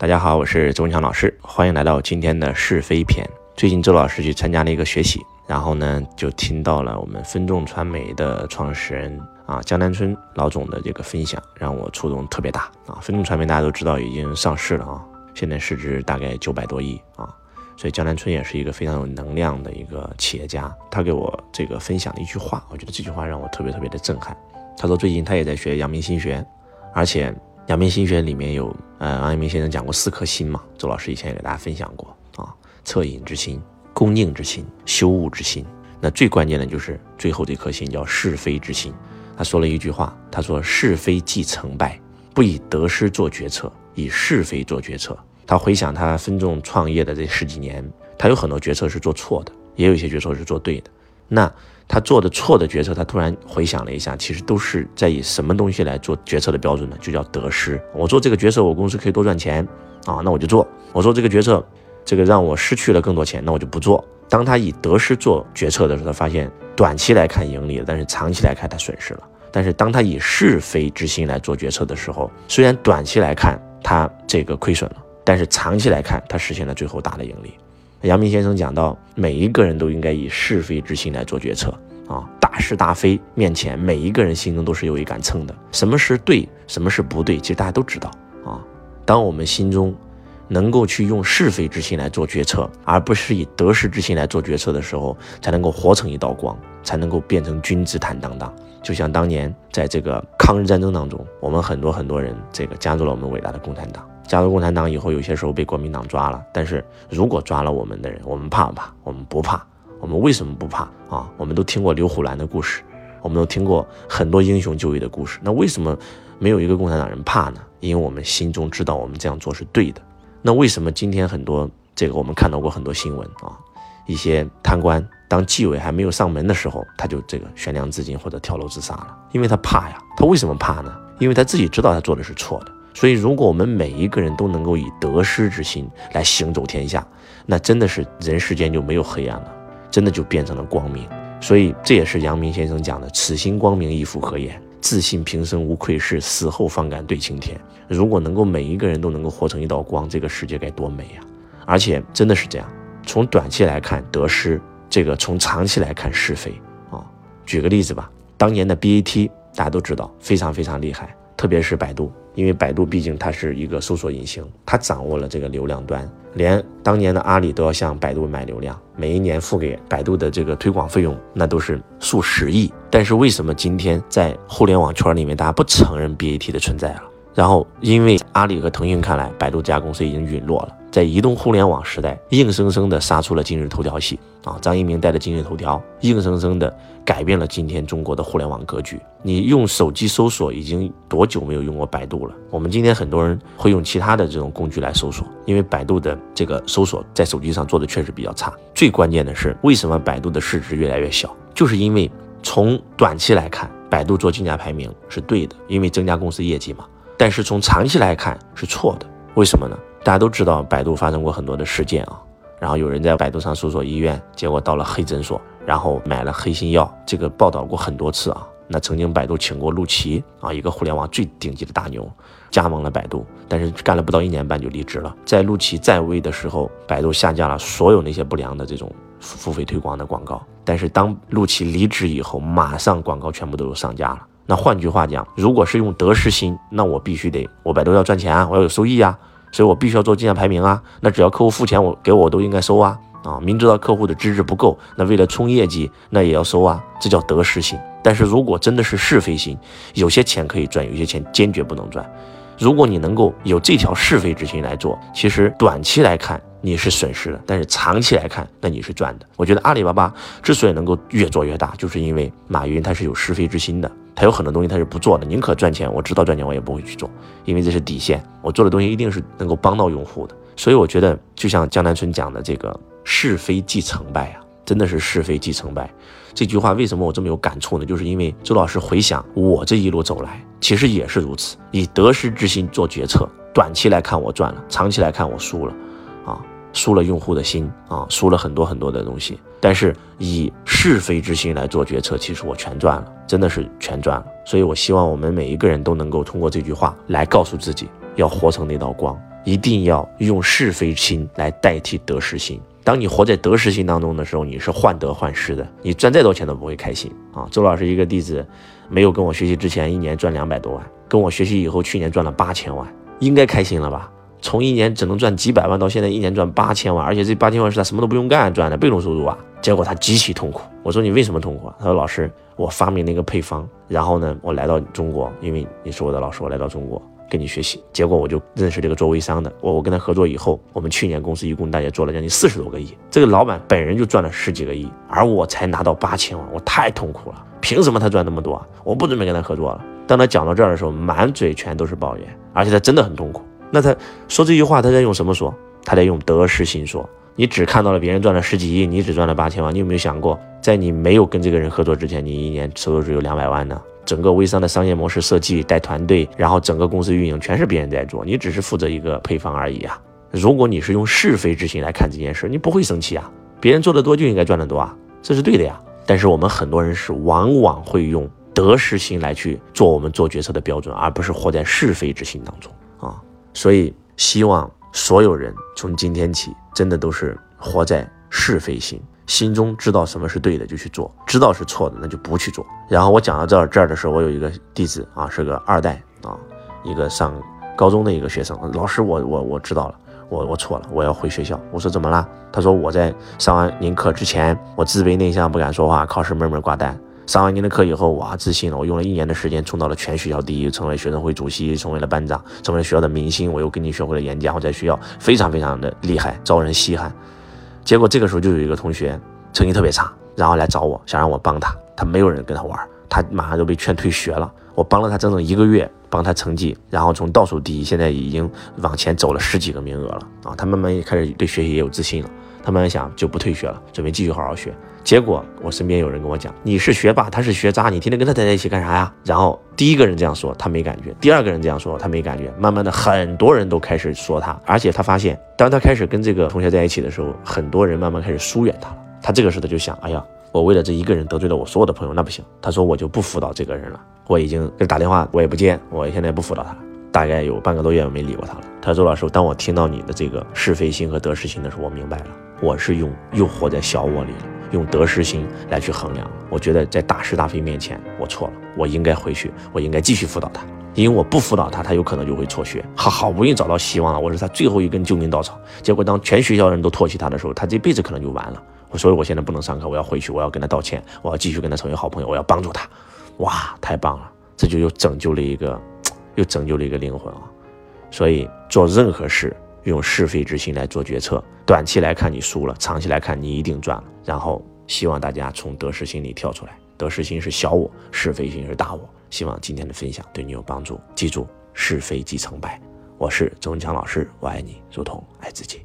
大家好，我是周文强老师，欢迎来到今天的是非篇。最近周老师去参加了一个学习，然后呢就听到了我们分众传媒的创始人啊江南春老总的这个分享，让我触动特别大啊。分众传媒大家都知道已经上市了啊，现在市值大概九百多亿啊，所以江南春也是一个非常有能量的一个企业家。他给我这个分享了一句话，我觉得这句话让我特别特别的震撼。他说最近他也在学阳明心学，而且。阳明心学里面有，呃，王阳明先生讲过四颗心嘛，周老师以前也给大家分享过啊，恻隐之心、恭敬之心、羞恶之心，那最关键的就是最后这颗心叫是非之心。他说了一句话，他说是非即成败，不以得失做决策，以是非做决策。他回想他分众创业的这十几年，他有很多决策是做错的，也有一些决策是做对的。那他做的错的决策，他突然回想了一下，其实都是在以什么东西来做决策的标准呢？就叫得失。我做这个决策，我公司可以多赚钱啊，那我就做。我做这个决策，这个让我失去了更多钱，那我就不做。当他以得失做决策的时候，他发现短期来看盈利了，但是长期来看他损失了。但是当他以是非之心来做决策的时候，虽然短期来看他这个亏损了，但是长期来看他实现了最后大的盈利。杨明先生讲到，每一个人都应该以是非之心来做决策啊！大是大非面前，每一个人心中都是有一杆秤的。什么是对，什么是不对，其实大家都知道啊。当我们心中能够去用是非之心来做决策，而不是以得失之心来做决策的时候，才能够活成一道光，才能够变成君子坦荡荡。就像当年在这个抗日战争当中，我们很多很多人这个加入了我们伟大的共产党。加入共产党以后，有些时候被国民党抓了。但是如果抓了我们的人，我们怕不怕？我们不怕。我们为什么不怕啊？我们都听过刘胡兰的故事，我们都听过很多英雄救义的故事。那为什么没有一个共产党人怕呢？因为我们心中知道我们这样做是对的。那为什么今天很多这个我们看到过很多新闻啊？一些贪官当纪委还没有上门的时候，他就这个悬梁自尽或者跳楼自杀了，因为他怕呀。他为什么怕呢？因为他自己知道他做的是错的。所以，如果我们每一个人都能够以得失之心来行走天下，那真的是人世间就没有黑暗了，真的就变成了光明。所以，这也是阳明先生讲的：“此心光明，亦复何言？自信平生无愧事，死后方敢对青天。”如果能够每一个人都能够活成一道光，这个世界该多美呀！而且真的是这样，从短期来看得失，这个从长期来看是非啊。举个例子吧，当年的 BAT 大家都知道，非常非常厉害。特别是百度，因为百度毕竟它是一个搜索引擎，它掌握了这个流量端，连当年的阿里都要向百度买流量，每一年付给百度的这个推广费用，那都是数十亿。但是为什么今天在互联网圈里面大家不承认 BAT 的存在了？然后因为阿里和腾讯看来，百度这家公司已经陨落了。在移动互联网时代，硬生生的杀出了今日头条系啊！张一鸣带着今日头条，硬生生的改变了今天中国的互联网格局。你用手机搜索已经多久没有用过百度了？我们今天很多人会用其他的这种工具来搜索，因为百度的这个搜索在手机上做的确实比较差。最关键的是，为什么百度的市值越来越小？就是因为从短期来看，百度做竞价排名是对的，因为增加公司业绩嘛。但是从长期来看是错的，为什么呢？大家都知道，百度发生过很多的事件啊，然后有人在百度上搜索医院，结果到了黑诊所，然后买了黑心药，这个报道过很多次啊。那曾经百度请过陆琪啊，一个互联网最顶级的大牛，加盟了百度，但是干了不到一年半就离职了。在陆琪在位的时候，百度下架了所有那些不良的这种付费推广的广告，但是当陆琪离职以后，马上广告全部都有上架了。那换句话讲，如果是用得失心，那我必须得我百度要赚钱啊，我要有收益啊。所以我必须要做竞价排名啊，那只要客户付钱，我给我都应该收啊啊！明知道客户的资质不够，那为了冲业绩，那也要收啊，这叫得失心。但是如果真的是是非心，有些钱可以赚，有些钱坚决不能赚。如果你能够有这条是非之心来做，其实短期来看你是损失的，但是长期来看那你是赚的。我觉得阿里巴巴之所以能够越做越大，就是因为马云他是有是非之心的。他有很多东西他是不做的，宁可赚钱，我知道赚钱我也不会去做，因为这是底线。我做的东西一定是能够帮到用户的。所以我觉得，就像江南春讲的这个“是非即成败”啊，真的是是非即成败。这句话为什么我这么有感触呢？就是因为周老师回想我这一路走来，其实也是如此，以得失之心做决策。短期来看我赚了，长期来看我输了，输了用户的心啊，输了很多很多的东西。但是以是非之心来做决策，其实我全赚了，真的是全赚了。所以我希望我们每一个人都能够通过这句话来告诉自己，要活成那道光，一定要用是非心来代替得失心。当你活在得失心当中的时候，你是患得患失的，你赚再多钱都不会开心啊！周老师一个弟子，没有跟我学习之前，一年赚两百多万，跟我学习以后，去年赚了八千万，应该开心了吧？从一年只能赚几百万，到现在一年赚八千万，而且这八千万是他什么都不用干赚的被动收入啊！结果他极其痛苦。我说你为什么痛苦？他说老师，我发明了一个配方，然后呢，我来到中国，因为你是我的老师，我来到中国跟你学习，结果我就认识这个做微商的。我我跟他合作以后，我们去年公司一共大约做了将近四十多个亿，这个老板本人就赚了十几个亿，而我才拿到八千万，我太痛苦了。凭什么他赚那么多？我不准备跟他合作了。当他讲到这儿的时候，满嘴全都是抱怨，而且他真的很痛苦。那他说这句话，他在用什么说？他在用得失心说。你只看到了别人赚了十几亿，你只赚了八千万，你有没有想过，在你没有跟这个人合作之前，你一年收入只有两百万呢？整个微商的商业模式设计、带团队，然后整个公司运营全是别人在做，你只是负责一个配方而已啊！如果你是用是非之心来看这件事，你不会生气啊！别人做的多就应该赚得多啊，这是对的呀。但是我们很多人是往往会用得失心来去做我们做决策的标准，而不是活在是非之心当中。啊，所以希望所有人从今天起，真的都是活在是非心，心中知道什么是对的就去做，知道是错的那就不去做。然后我讲到这儿这儿的时候，我有一个弟子啊，是个二代啊，一个上高中的一个学生，老师我我我知道了，我我错了，我要回学校。我说怎么了？他说我在上完您课之前，我自卑内向，不敢说话，考试闷闷挂单。上完您的课以后，哇，自信了！我用了一年的时间冲到了全学校第一，成为学生会主席，成为了班长，成为了学校的明星。我又跟你学会了演讲，我在学校非常非常的厉害，招人稀罕。结果这个时候就有一个同学成绩特别差，然后来找我，想让我帮他。他没有人跟他玩，他马上就被劝退学了。我帮了他整整一个月，帮他成绩，然后从倒数第一，现在已经往前走了十几个名额了啊！他慢慢也开始对学习也有自信了，他慢慢想就不退学了，准备继续好好学。结果我身边有人跟我讲，你是学霸，他是学渣，你天天跟他待在一起干啥呀？然后第一个人这样说，他没感觉；第二个人这样说，他没感觉。慢慢的，很多人都开始说他，而且他发现，当他开始跟这个同学在一起的时候，很多人慢慢开始疏远他了。他这个时候他就想，哎呀，我为了这一个人得罪了我所有的朋友，那不行。他说我就不辅导这个人了，我已经给他打电话，我也不接，我现在不辅导他了。大概有半个多月我没理过他了。他说周老师，当我听到你的这个是非心和得失心的时候，我明白了，我是用又活在小我里了。用得失心来去衡量，我觉得在大是大非面前，我错了，我应该回去，我应该继续辅导他，因为我不辅导他，他有可能就会辍学。好好不容易找到希望了，我是他最后一根救命稻草。结果当全学校人都唾弃他的时候，他这辈子可能就完了。我所以我现在不能上课，我要回去，我要跟他道歉，我要继续跟他成为好朋友，我要帮助他。哇，太棒了，这就又拯救了一个，又拯救了一个灵魂啊！所以做任何事。用是非之心来做决策，短期来看你输了，长期来看你一定赚了。然后希望大家从得失心里跳出来，得失心是小我，是非心是大我。希望今天的分享对你有帮助。记住，是非即成败。我是周文强老师，我爱你如同爱自己。